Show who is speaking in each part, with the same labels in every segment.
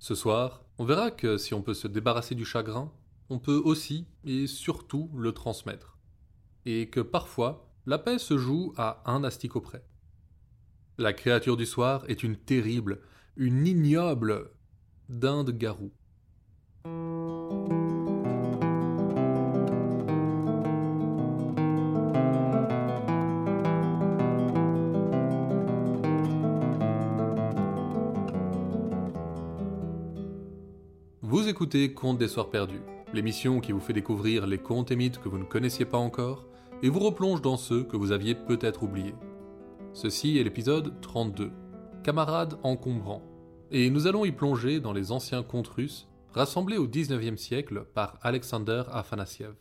Speaker 1: Ce soir, on verra que si on peut se débarrasser du chagrin, on peut aussi et surtout le transmettre. Et que parfois, la paix se joue à un asticot près. La créature du soir est une terrible, une ignoble dinde-garou. Écoutez Contes des Soirs Perdus, l'émission qui vous fait découvrir les contes et mythes que vous ne connaissiez pas encore et vous replonge dans ceux que vous aviez peut-être oubliés. Ceci est l'épisode 32, Camarades encombrants, et nous allons y plonger dans les anciens contes russes rassemblés au XIXe siècle par Alexander Afanassiev.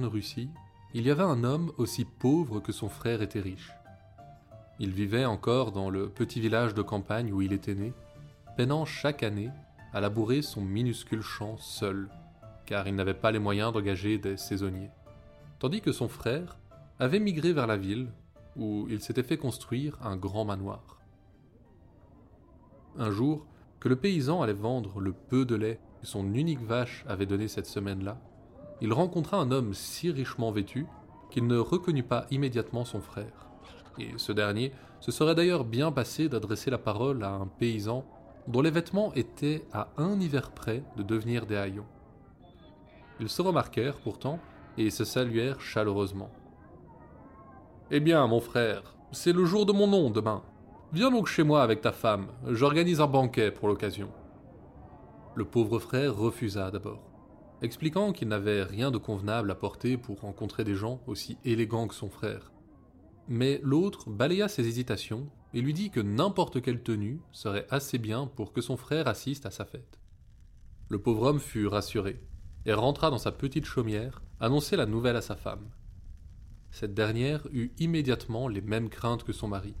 Speaker 1: Russie, il y avait un homme aussi pauvre que son frère était riche. Il vivait encore dans le petit village de campagne où il était né, peinant chaque année à labourer son minuscule champ seul, car il n'avait pas les moyens d'engager des saisonniers. Tandis que son frère avait migré vers la ville, où il s'était fait construire un grand manoir. Un jour, que le paysan allait vendre le peu de lait que son unique vache avait donné cette semaine-là, il rencontra un homme si richement vêtu qu'il ne reconnut pas immédiatement son frère. Et ce dernier se serait d'ailleurs bien passé d'adresser la parole à un paysan dont les vêtements étaient à un hiver près de devenir des haillons. Ils se remarquèrent pourtant et se saluèrent chaleureusement. Eh bien, mon frère, c'est le jour de mon nom demain. Viens donc chez moi avec ta femme, j'organise un banquet pour l'occasion. Le pauvre frère refusa d'abord expliquant qu'il n'avait rien de convenable à porter pour rencontrer des gens aussi élégants que son frère. Mais l'autre balaya ses hésitations et lui dit que n'importe quelle tenue serait assez bien pour que son frère assiste à sa fête. Le pauvre homme fut rassuré et rentra dans sa petite chaumière annoncer la nouvelle à sa femme. Cette dernière eut immédiatement les mêmes craintes que son mari,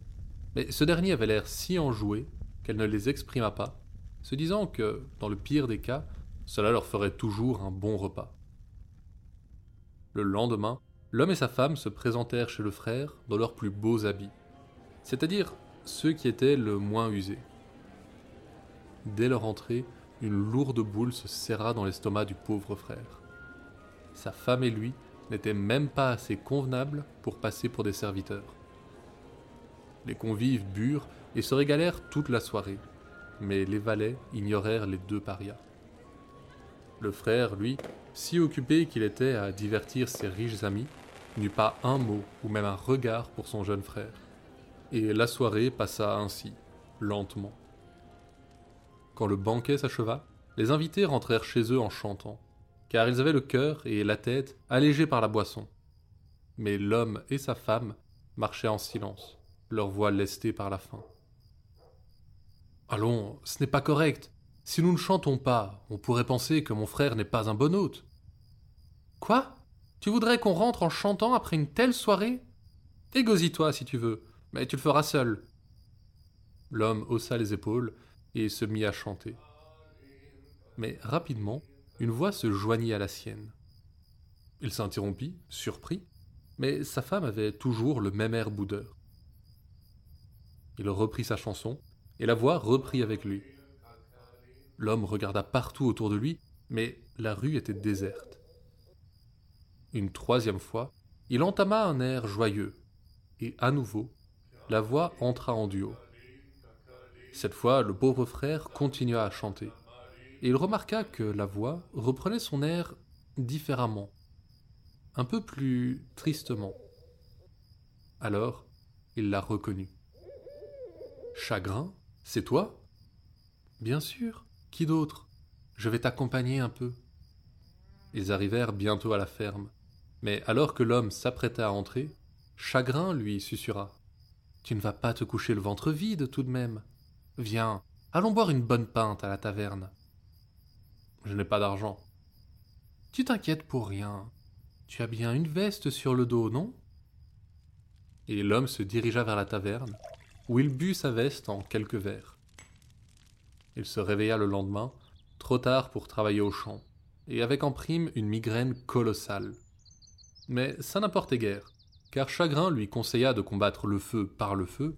Speaker 1: mais ce dernier avait l'air si enjoué qu'elle ne les exprima pas, se disant que, dans le pire des cas, cela leur ferait toujours un bon repas. Le lendemain, l'homme et sa femme se présentèrent chez le frère dans leurs plus beaux habits, c'est-à-dire ceux qui étaient le moins usés. Dès leur entrée, une lourde boule se serra dans l'estomac du pauvre frère. Sa femme et lui n'étaient même pas assez convenables pour passer pour des serviteurs. Les convives burent et se régalèrent toute la soirée, mais les valets ignorèrent les deux parias. Le frère, lui, si occupé qu'il était à divertir ses riches amis, n'eut pas un mot ou même un regard pour son jeune frère. Et la soirée passa ainsi, lentement. Quand le banquet s'acheva, les invités rentrèrent chez eux en chantant, car ils avaient le cœur et la tête allégés par la boisson. Mais l'homme et sa femme marchaient en silence, leur voix lestée par la faim. Allons, ce n'est pas correct, si nous ne chantons pas, on pourrait penser que mon frère n'est pas un bon hôte. Quoi? Tu voudrais qu'on rentre en chantant après une telle soirée? Égosie-toi si tu veux, mais tu le feras seul. L'homme haussa les épaules et se mit à chanter. Mais rapidement, une voix se joignit à la sienne. Il s'interrompit, surpris, mais sa femme avait toujours le même air boudeur. Il reprit sa chanson, et la voix reprit avec lui. L'homme regarda partout autour de lui, mais la rue était déserte. Une troisième fois, il entama un air joyeux, et à nouveau, la voix entra en duo. Cette fois, le pauvre frère continua à chanter, et il remarqua que la voix reprenait son air différemment, un peu plus tristement. Alors, il la reconnut. Chagrin, c'est toi Bien sûr, qui d'autre? Je vais t'accompagner un peu. Ils arrivèrent bientôt à la ferme, mais alors que l'homme s'apprêtait à entrer, Chagrin lui susurra. Tu ne vas pas te coucher le ventre vide tout de même. Viens, allons boire une bonne pinte à la taverne. Je n'ai pas d'argent. Tu t'inquiètes pour rien. Tu as bien une veste sur le dos, non? Et l'homme se dirigea vers la taverne, où il but sa veste en quelques verres. Il se réveilla le lendemain, trop tard pour travailler au champ, et avec en prime une migraine colossale. Mais ça n'importait guère, car Chagrin lui conseilla de combattre le feu par le feu,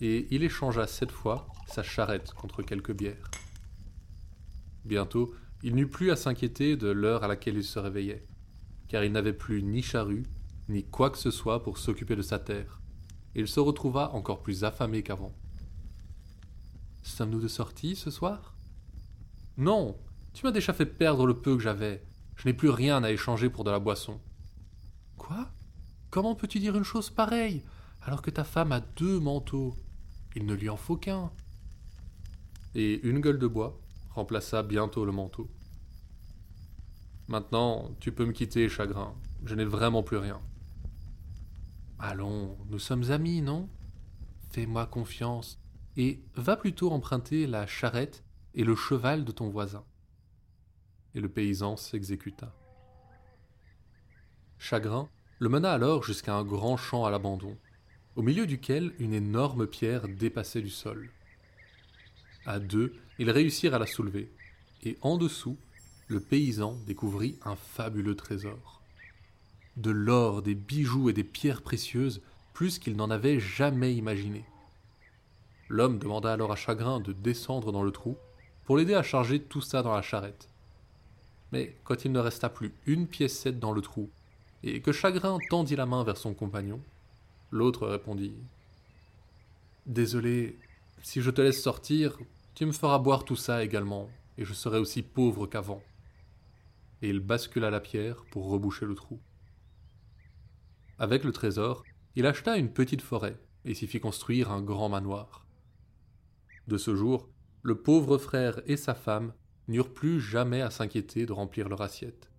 Speaker 1: et il échangea cette fois sa charrette contre quelques bières. Bientôt, il n'eut plus à s'inquiéter de l'heure à laquelle il se réveillait, car il n'avait plus ni charrue, ni quoi que ce soit pour s'occuper de sa terre, et il se retrouva encore plus affamé qu'avant. Sommes-nous de sortie ce soir? Non, tu m'as déjà fait perdre le peu que j'avais. Je n'ai plus rien à échanger pour de la boisson. Quoi? Comment peux-tu dire une chose pareille alors que ta femme a deux manteaux? Il ne lui en faut qu'un. Et une gueule de bois remplaça bientôt le manteau. Maintenant, tu peux me quitter, chagrin. Je n'ai vraiment plus rien. Allons, nous sommes amis, non? Fais-moi confiance et va plutôt emprunter la charrette et le cheval de ton voisin. Et le paysan s'exécuta. Chagrin le mena alors jusqu'à un grand champ à l'abandon, au milieu duquel une énorme pierre dépassait du sol. À deux, ils réussirent à la soulever, et en dessous, le paysan découvrit un fabuleux trésor. De l'or, des bijoux et des pierres précieuses, plus qu'il n'en avait jamais imaginé. L'homme demanda alors à Chagrin de descendre dans le trou pour l'aider à charger tout ça dans la charrette. Mais quand il ne resta plus une piécette dans le trou et que Chagrin tendit la main vers son compagnon, l'autre répondit Désolé, si je te laisse sortir, tu me feras boire tout ça également, et je serai aussi pauvre qu'avant. Et il bascula la pierre pour reboucher le trou. Avec le trésor, il acheta une petite forêt et s'y fit construire un grand manoir. De ce jour, le pauvre frère et sa femme n'eurent plus jamais à s'inquiéter de remplir leur assiette.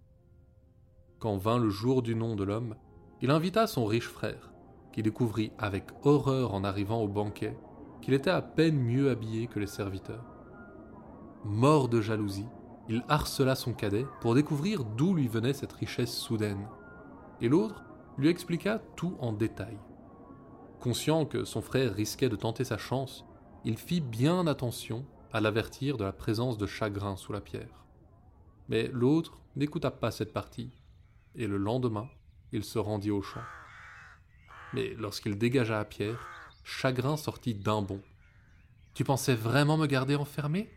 Speaker 1: Quand vint le jour du nom de l'homme, il invita son riche frère, qui découvrit avec horreur en arrivant au banquet qu'il était à peine mieux habillé que les serviteurs. Mort de jalousie, il harcela son cadet pour découvrir d'où lui venait cette richesse soudaine, et l'autre lui expliqua tout en détail. Conscient que son frère risquait de tenter sa chance, il fit bien attention à l'avertir de la présence de chagrin sous la pierre. Mais l'autre n'écouta pas cette partie et le lendemain, il se rendit au champ. Mais lorsqu'il dégagea à Pierre, Chagrin sortit d'un bond. Tu pensais vraiment me garder enfermé?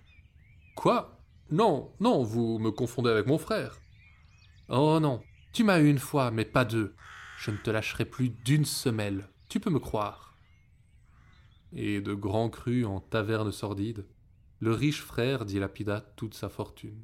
Speaker 1: Quoi? Non, non, vous me confondez avec mon frère. Oh non, tu m'as eu une fois, mais pas deux. Je ne te lâcherai plus d'une semelle, tu peux me croire. Et de grands crus en taverne sordide, le riche frère dilapida toute sa fortune.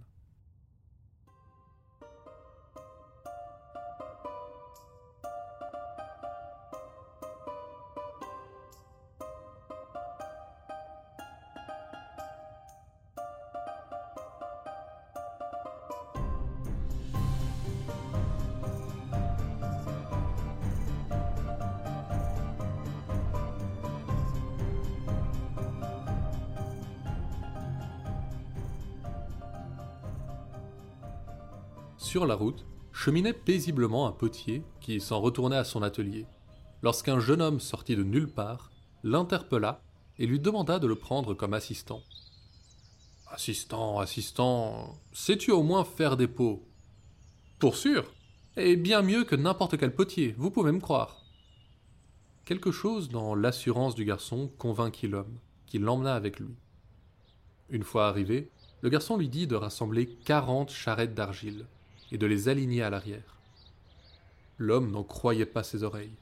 Speaker 1: Sur la route, cheminait paisiblement un potier qui s'en retournait à son atelier, lorsqu'un jeune homme sorti de nulle part l'interpella et lui demanda de le prendre comme assistant. Assistant, assistant, sais-tu au moins faire des pots? Pour sûr Et bien mieux que n'importe quel potier, vous pouvez me croire. Quelque chose dans l'assurance du garçon convainquit l'homme, qui l'emmena avec lui. Une fois arrivé, le garçon lui dit de rassembler quarante charrettes d'argile, et de les aligner à l'arrière. L'homme n'en croyait pas ses oreilles.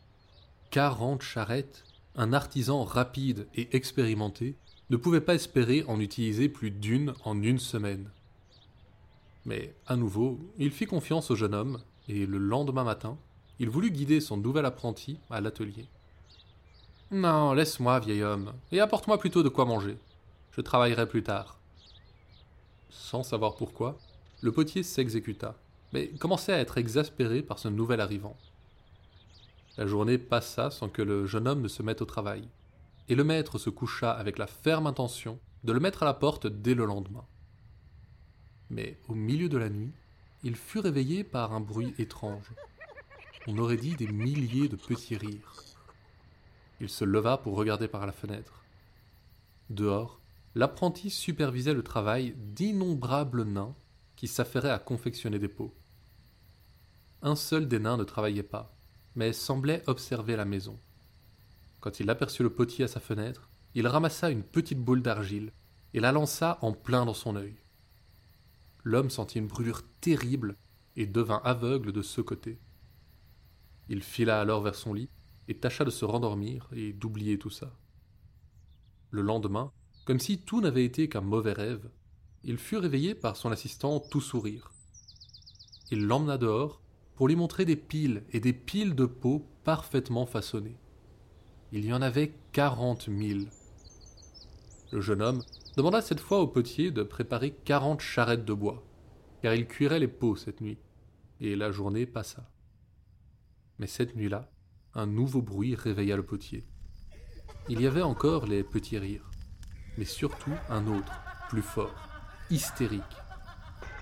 Speaker 1: Quarante charrettes, un artisan rapide et expérimenté ne pouvait pas espérer en utiliser plus d'une en une semaine. Mais, à nouveau, il fit confiance au jeune homme, et le lendemain matin, il voulut guider son nouvel apprenti à l'atelier. Non, laisse-moi, vieil homme, et apporte-moi plutôt de quoi manger. Je travaillerai plus tard. Sans savoir pourquoi, le potier s'exécuta mais commençait à être exaspéré par ce nouvel arrivant. La journée passa sans que le jeune homme ne se mette au travail, et le maître se coucha avec la ferme intention de le mettre à la porte dès le lendemain. Mais au milieu de la nuit, il fut réveillé par un bruit étrange. On aurait dit des milliers de petits rires. Il se leva pour regarder par la fenêtre. Dehors, l'apprenti supervisait le travail d'innombrables nains qui s'affairaient à confectionner des pots. Un seul des nains ne travaillait pas, mais semblait observer la maison. Quand il aperçut le potier à sa fenêtre, il ramassa une petite boule d'argile et la lança en plein dans son œil. L'homme sentit une brûlure terrible et devint aveugle de ce côté. Il fila alors vers son lit et tâcha de se rendormir et d'oublier tout ça. Le lendemain, comme si tout n'avait été qu'un mauvais rêve, il fut réveillé par son assistant tout sourire. Il l'emmena dehors pour lui montrer des piles et des piles de pots parfaitement façonnées. Il y en avait quarante mille. Le jeune homme demanda cette fois au potier de préparer quarante charrettes de bois, car il cuirait les pots cette nuit, et la journée passa. Mais cette nuit-là, un nouveau bruit réveilla le potier. Il y avait encore les petits rires, mais surtout un autre, plus fort, hystérique.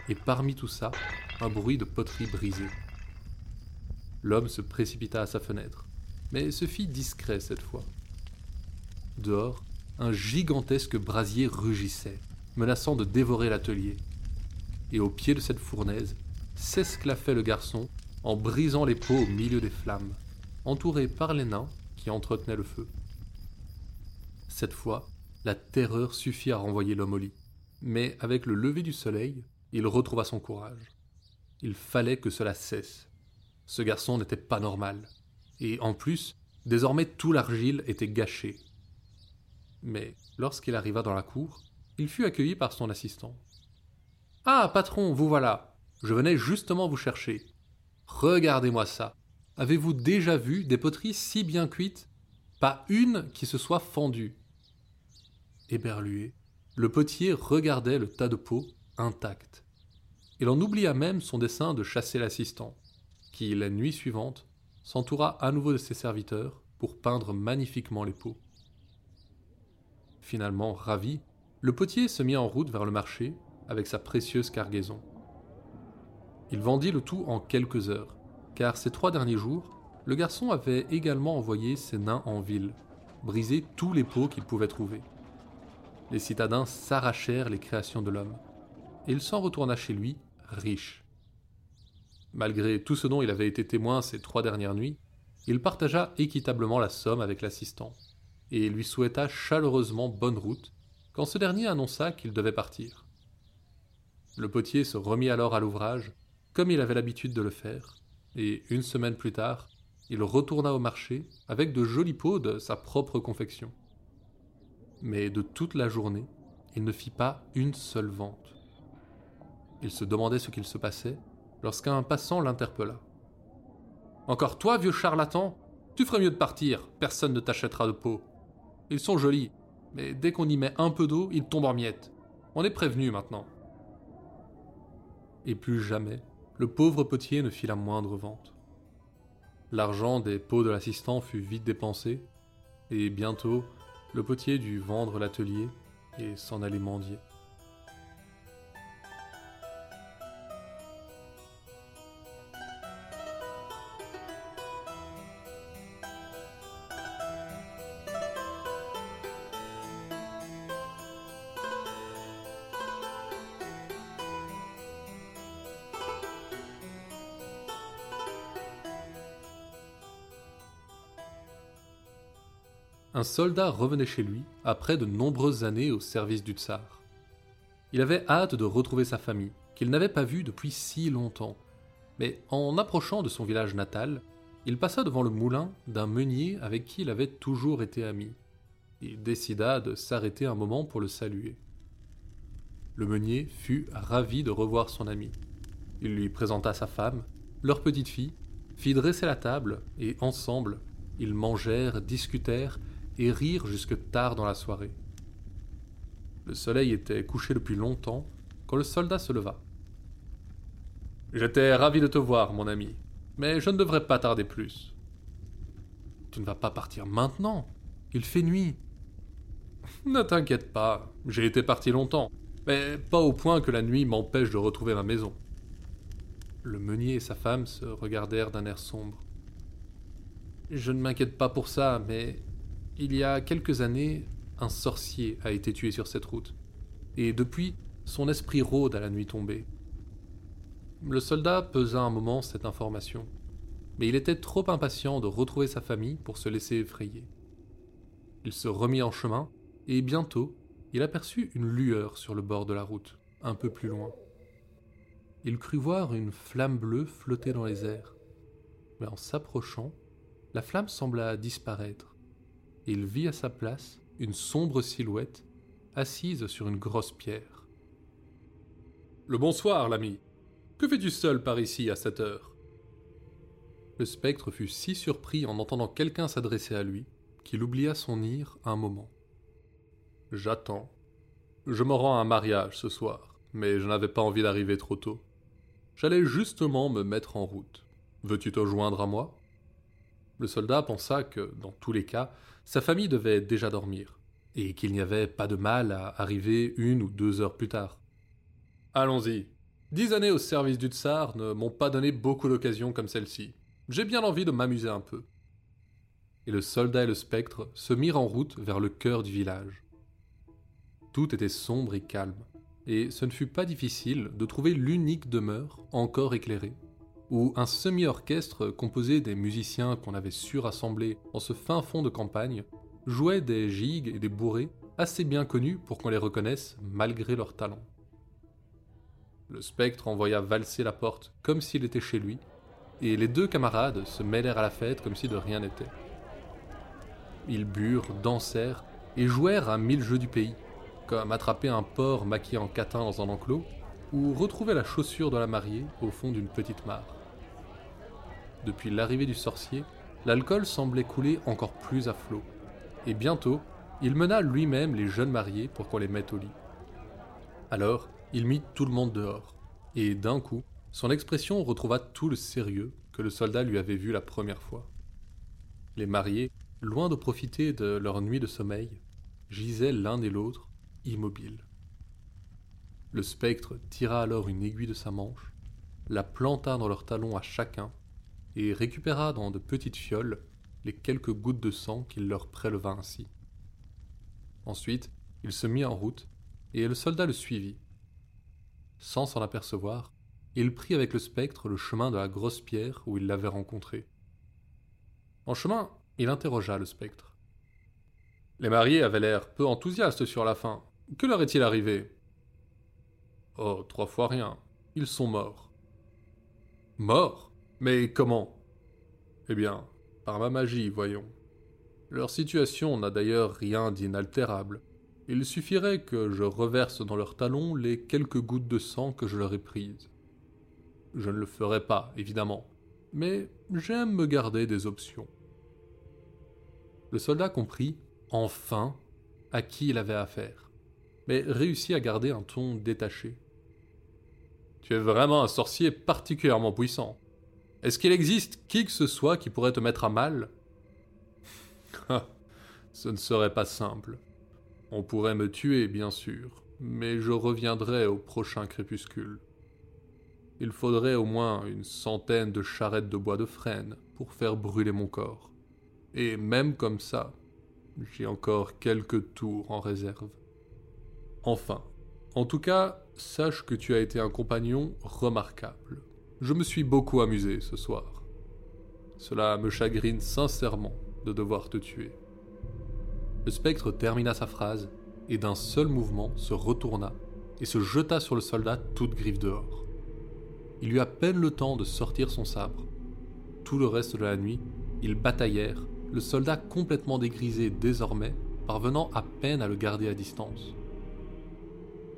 Speaker 1: Et parmi tout ça, un bruit de poterie brisée. L'homme se précipita à sa fenêtre, mais se fit discret cette fois. Dehors, un gigantesque brasier rugissait, menaçant de dévorer l'atelier. Et au pied de cette fournaise, s'esclaffait le garçon en brisant les pots au milieu des flammes, entouré par les nains qui entretenaient le feu. Cette fois, la terreur suffit à renvoyer l'homme au lit. Mais avec le lever du soleil, il retrouva son courage. Il fallait que cela cesse. Ce garçon n'était pas normal. Et en plus, désormais tout l'argile était gâché. Mais lorsqu'il arriva dans la cour, il fut accueilli par son assistant. Ah, patron, vous voilà. Je venais justement vous chercher. Regardez-moi ça. Avez-vous déjà vu des poteries si bien cuites? Pas une qui se soit fendue. Éberlué, le potier regardait le tas de pots intact. Il en oublia même son dessein de chasser l'assistant qui, la nuit suivante, s'entoura à nouveau de ses serviteurs pour peindre magnifiquement les pots. Finalement, ravi, le potier se mit en route vers le marché avec sa précieuse cargaison. Il vendit le tout en quelques heures, car ces trois derniers jours, le garçon avait également envoyé ses nains en ville, briser tous les pots qu'il pouvait trouver. Les citadins s'arrachèrent les créations de l'homme, et il s'en retourna chez lui, riche. Malgré tout ce dont il avait été témoin ces trois dernières nuits, il partagea équitablement la somme avec l'assistant, et lui souhaita chaleureusement bonne route quand ce dernier annonça qu'il devait partir. Le potier se remit alors à l'ouvrage, comme il avait l'habitude de le faire, et une semaine plus tard, il retourna au marché avec de jolis pots de sa propre confection. Mais de toute la journée, il ne fit pas une seule vente. Il se demandait ce qu'il se passait lorsqu'un passant l'interpella. Encore toi, vieux charlatan Tu ferais mieux de partir, personne ne t'achètera de peau. Ils sont jolis, mais dès qu'on y met un peu d'eau, ils tombent en miettes. On est prévenu maintenant. Et plus jamais, le pauvre potier ne fit la moindre vente. L'argent des pots de l'assistant fut vite dépensé, et bientôt, le potier dut vendre l'atelier et s'en aller mendier. Soldat revenait chez lui après de nombreuses années au service du tsar. Il avait hâte de retrouver sa famille, qu'il n'avait pas vue depuis si longtemps. Mais en approchant de son village natal, il passa devant le moulin d'un meunier avec qui il avait toujours été ami. Il décida de s'arrêter un moment pour le saluer. Le meunier fut ravi de revoir son ami. Il lui présenta sa femme, leur petite fille, fit dresser la table, et ensemble, ils mangèrent, discutèrent et rirent jusque tard dans la soirée. Le soleil était couché depuis longtemps quand le soldat se leva. J'étais ravi de te voir, mon ami, mais je ne devrais pas tarder plus. Tu ne vas pas partir maintenant. Il fait nuit. Ne t'inquiète pas, j'ai été parti longtemps, mais pas au point que la nuit m'empêche de retrouver ma maison. Le meunier et sa femme se regardèrent d'un air sombre. Je ne m'inquiète pas pour ça, mais il y a quelques années, un sorcier a été tué sur cette route. Et depuis, son esprit rôde à la nuit tombée. Le soldat pesa un moment cette information, mais il était trop impatient de retrouver sa famille pour se laisser effrayer. Il se remit en chemin, et bientôt, il aperçut une lueur sur le bord de la route, un peu plus loin. Il crut voir une flamme bleue flotter dans les airs, mais en s'approchant, la flamme sembla disparaître, il vit à sa place une sombre silhouette assise sur une grosse pierre. Le bonsoir, l'ami. Que fais-tu seul par ici à cette heure? Le spectre fut si surpris en entendant quelqu'un s'adresser à lui qu'il oublia son ire un moment. J'attends. Je me rends à un mariage ce soir, mais je n'avais pas envie d'arriver trop tôt. J'allais justement me mettre en route. Veux-tu te joindre à moi? Le soldat pensa que, dans tous les cas, sa famille devait déjà dormir, et qu'il n'y avait pas de mal à arriver une ou deux heures plus tard. Allons-y. Dix années au service du tsar ne m'ont pas donné beaucoup d'occasions comme celle-ci. J'ai bien envie de m'amuser un peu. Et le soldat et le spectre se mirent en route vers le cœur du village. Tout était sombre et calme, et ce ne fut pas difficile de trouver l'unique demeure encore éclairée, où un semi-orchestre composé des musiciens qu'on avait su rassembler en ce fin fond de campagne jouait des gigues et des bourrées assez bien connus pour qu'on les reconnaisse malgré leur talent. Le spectre envoya valser la porte comme s'il était chez lui, et les deux camarades se mêlèrent à la fête comme si de rien n'était. Ils burent, dansèrent et jouèrent à mille jeux du pays, comme attraper un porc maquillé en catin dans un enclos, ou retrouver la chaussure de la mariée au fond d'une petite mare. Depuis l'arrivée du sorcier, l'alcool semblait couler encore plus à flot, et bientôt, il mena lui-même les jeunes mariés pour qu'on les mette au lit. Alors, il mit tout le monde dehors, et d'un coup, son expression retrouva tout le sérieux que le soldat lui avait vu la première fois. Les mariés, loin de profiter de leur nuit de sommeil, gisaient l'un et l'autre immobile. Le spectre tira alors une aiguille de sa manche, la planta dans leurs talons à chacun, et récupéra dans de petites fioles les quelques gouttes de sang qu'il leur préleva ainsi. Ensuite, il se mit en route, et le soldat le suivit. Sans s'en apercevoir, il prit avec le spectre le chemin de la grosse pierre où il l'avait rencontré. En chemin, il interrogea le spectre. Les mariés avaient l'air peu enthousiastes sur la fin, que leur est-il arrivé Oh, trois fois rien. Ils sont morts. Morts? Mais comment? Eh bien, par ma magie, voyons. Leur situation n'a d'ailleurs rien d'inaltérable. Il suffirait que je reverse dans leurs talons les quelques gouttes de sang que je leur ai prises. Je ne le ferai pas, évidemment, mais j'aime me garder des options. Le soldat comprit, enfin, à qui il avait affaire mais réussit à garder un ton détaché. Tu es vraiment un sorcier particulièrement puissant. Est-ce qu'il existe qui que ce soit qui pourrait te mettre à mal? Ce ne serait pas simple. On pourrait me tuer, bien sûr, mais je reviendrai au prochain crépuscule. Il faudrait au moins une centaine de charrettes de bois de frêne pour faire brûler mon corps. Et même comme ça, j'ai encore quelques tours en réserve. Enfin. En tout cas, sache que tu as été un compagnon remarquable. Je me suis beaucoup amusé ce soir. Cela me chagrine sincèrement de devoir te tuer. Le spectre termina sa phrase et d'un seul mouvement se retourna et se jeta sur le soldat toute griffe dehors. Il eut à peine le temps de sortir son sabre. Tout le reste de la nuit, ils bataillèrent, le soldat complètement dégrisé désormais, parvenant à peine à le garder à distance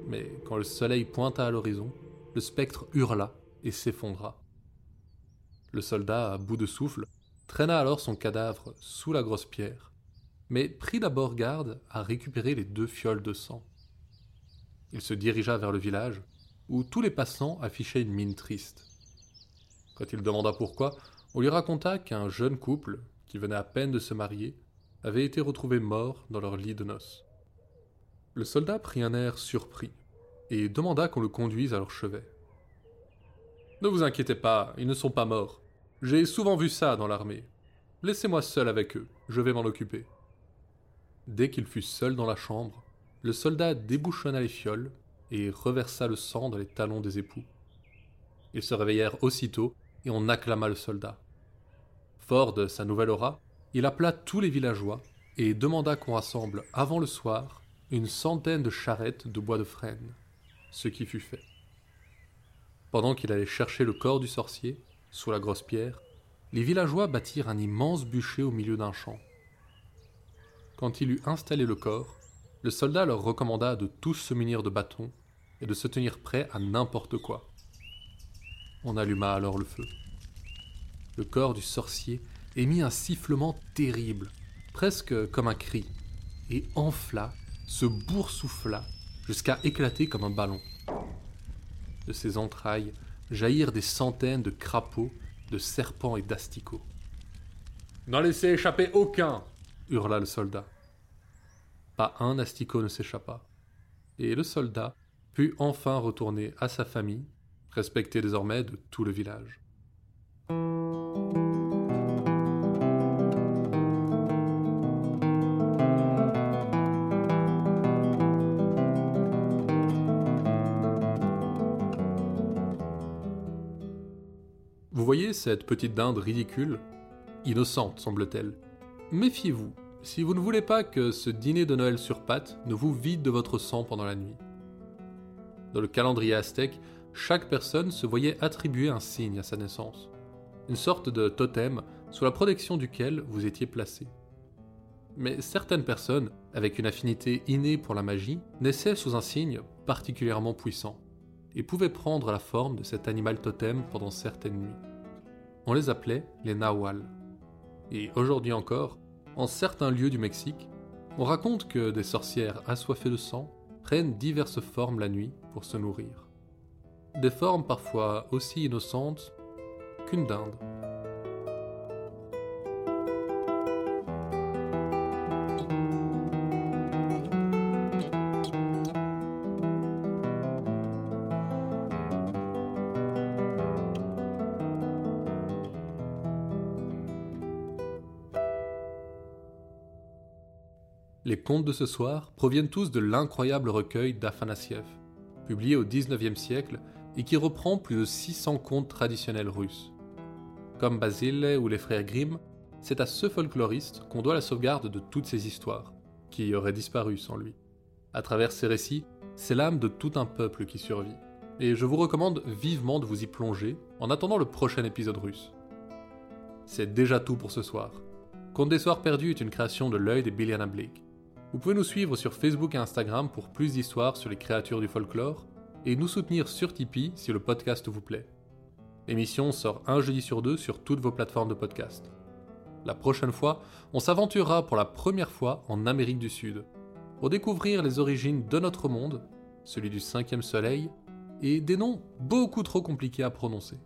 Speaker 1: mais quand le soleil pointa à l'horizon, le spectre hurla et s'effondra. Le soldat, à bout de souffle, traîna alors son cadavre sous la grosse pierre, mais prit d'abord garde à récupérer les deux fioles de sang. Il se dirigea vers le village, où tous les passants affichaient une mine triste. Quand il demanda pourquoi, on lui raconta qu'un jeune couple, qui venaient à peine de se marier, avaient été retrouvés morts dans leur lit de noces. Le soldat prit un air surpris et demanda qu'on le conduise à leur chevet. Ne vous inquiétez pas, ils ne sont pas morts. J'ai souvent vu ça dans l'armée. Laissez-moi seul avec eux, je vais m'en occuper. Dès qu'il fut seul dans la chambre, le soldat débouchonna les fioles et reversa le sang dans les talons des époux. Ils se réveillèrent aussitôt et on acclama le soldat. Fort de sa nouvelle aura, il appela tous les villageois et demanda qu'on rassemble avant le soir une centaine de charrettes de bois de frêne, ce qui fut fait. Pendant qu'il allait chercher le corps du sorcier, sous la grosse pierre, les villageois bâtirent un immense bûcher au milieu d'un champ. Quand il eut installé le corps, le soldat leur recommanda de tous se munir de bâtons et de se tenir prêts à n'importe quoi. On alluma alors le feu. Le corps du sorcier émit un sifflement terrible, presque comme un cri, et enfla, se boursoufla, jusqu'à éclater comme un ballon. De ses entrailles jaillirent des centaines de crapauds, de serpents et d'asticots. N'en laissez échapper aucun hurla le soldat. Pas un asticot ne s'échappa, et le soldat put enfin retourner à sa famille, respecté désormais de tout le village. Voyez cette petite dinde ridicule? Innocente, semble-t-elle. Méfiez-vous, si vous ne voulez pas que ce dîner de Noël sur pâte ne vous vide de votre sang pendant la nuit. Dans le calendrier aztèque, chaque personne se voyait attribuer un signe à sa naissance, une sorte de totem sous la protection duquel vous étiez placé. Mais certaines personnes, avec une affinité innée pour la magie, naissaient sous un signe particulièrement puissant et pouvaient prendre la forme de cet animal totem pendant certaines nuits. On les appelait les Nahual. Et aujourd'hui encore, en certains lieux du Mexique, on raconte que des sorcières assoiffées de sang prennent diverses formes la nuit pour se nourrir. Des formes parfois aussi innocentes qu'une dinde. Les contes de ce soir proviennent tous de l'incroyable recueil d'Afanassiev, publié au XIXe siècle et qui reprend plus de 600 contes traditionnels russes. Comme Basile ou les frères Grimm, c'est à ce folkloriste qu'on doit la sauvegarde de toutes ces histoires, qui auraient disparu sans lui. À travers ces récits, c'est l'âme de tout un peuple qui survit. Et je vous recommande vivement de vous y plonger en attendant le prochain épisode russe. C'est déjà tout pour ce soir. Conte des Soirs Perdus est une création de l'œil de Biliana Blake. Vous pouvez nous suivre sur Facebook et Instagram pour plus d'histoires sur les créatures du folklore et nous soutenir sur Tipeee si le podcast vous plaît. L'émission sort un jeudi sur deux sur toutes vos plateformes de podcast. La prochaine fois, on s'aventurera pour la première fois en Amérique du Sud pour découvrir les origines de notre monde, celui du cinquième soleil, et des noms beaucoup trop compliqués à prononcer.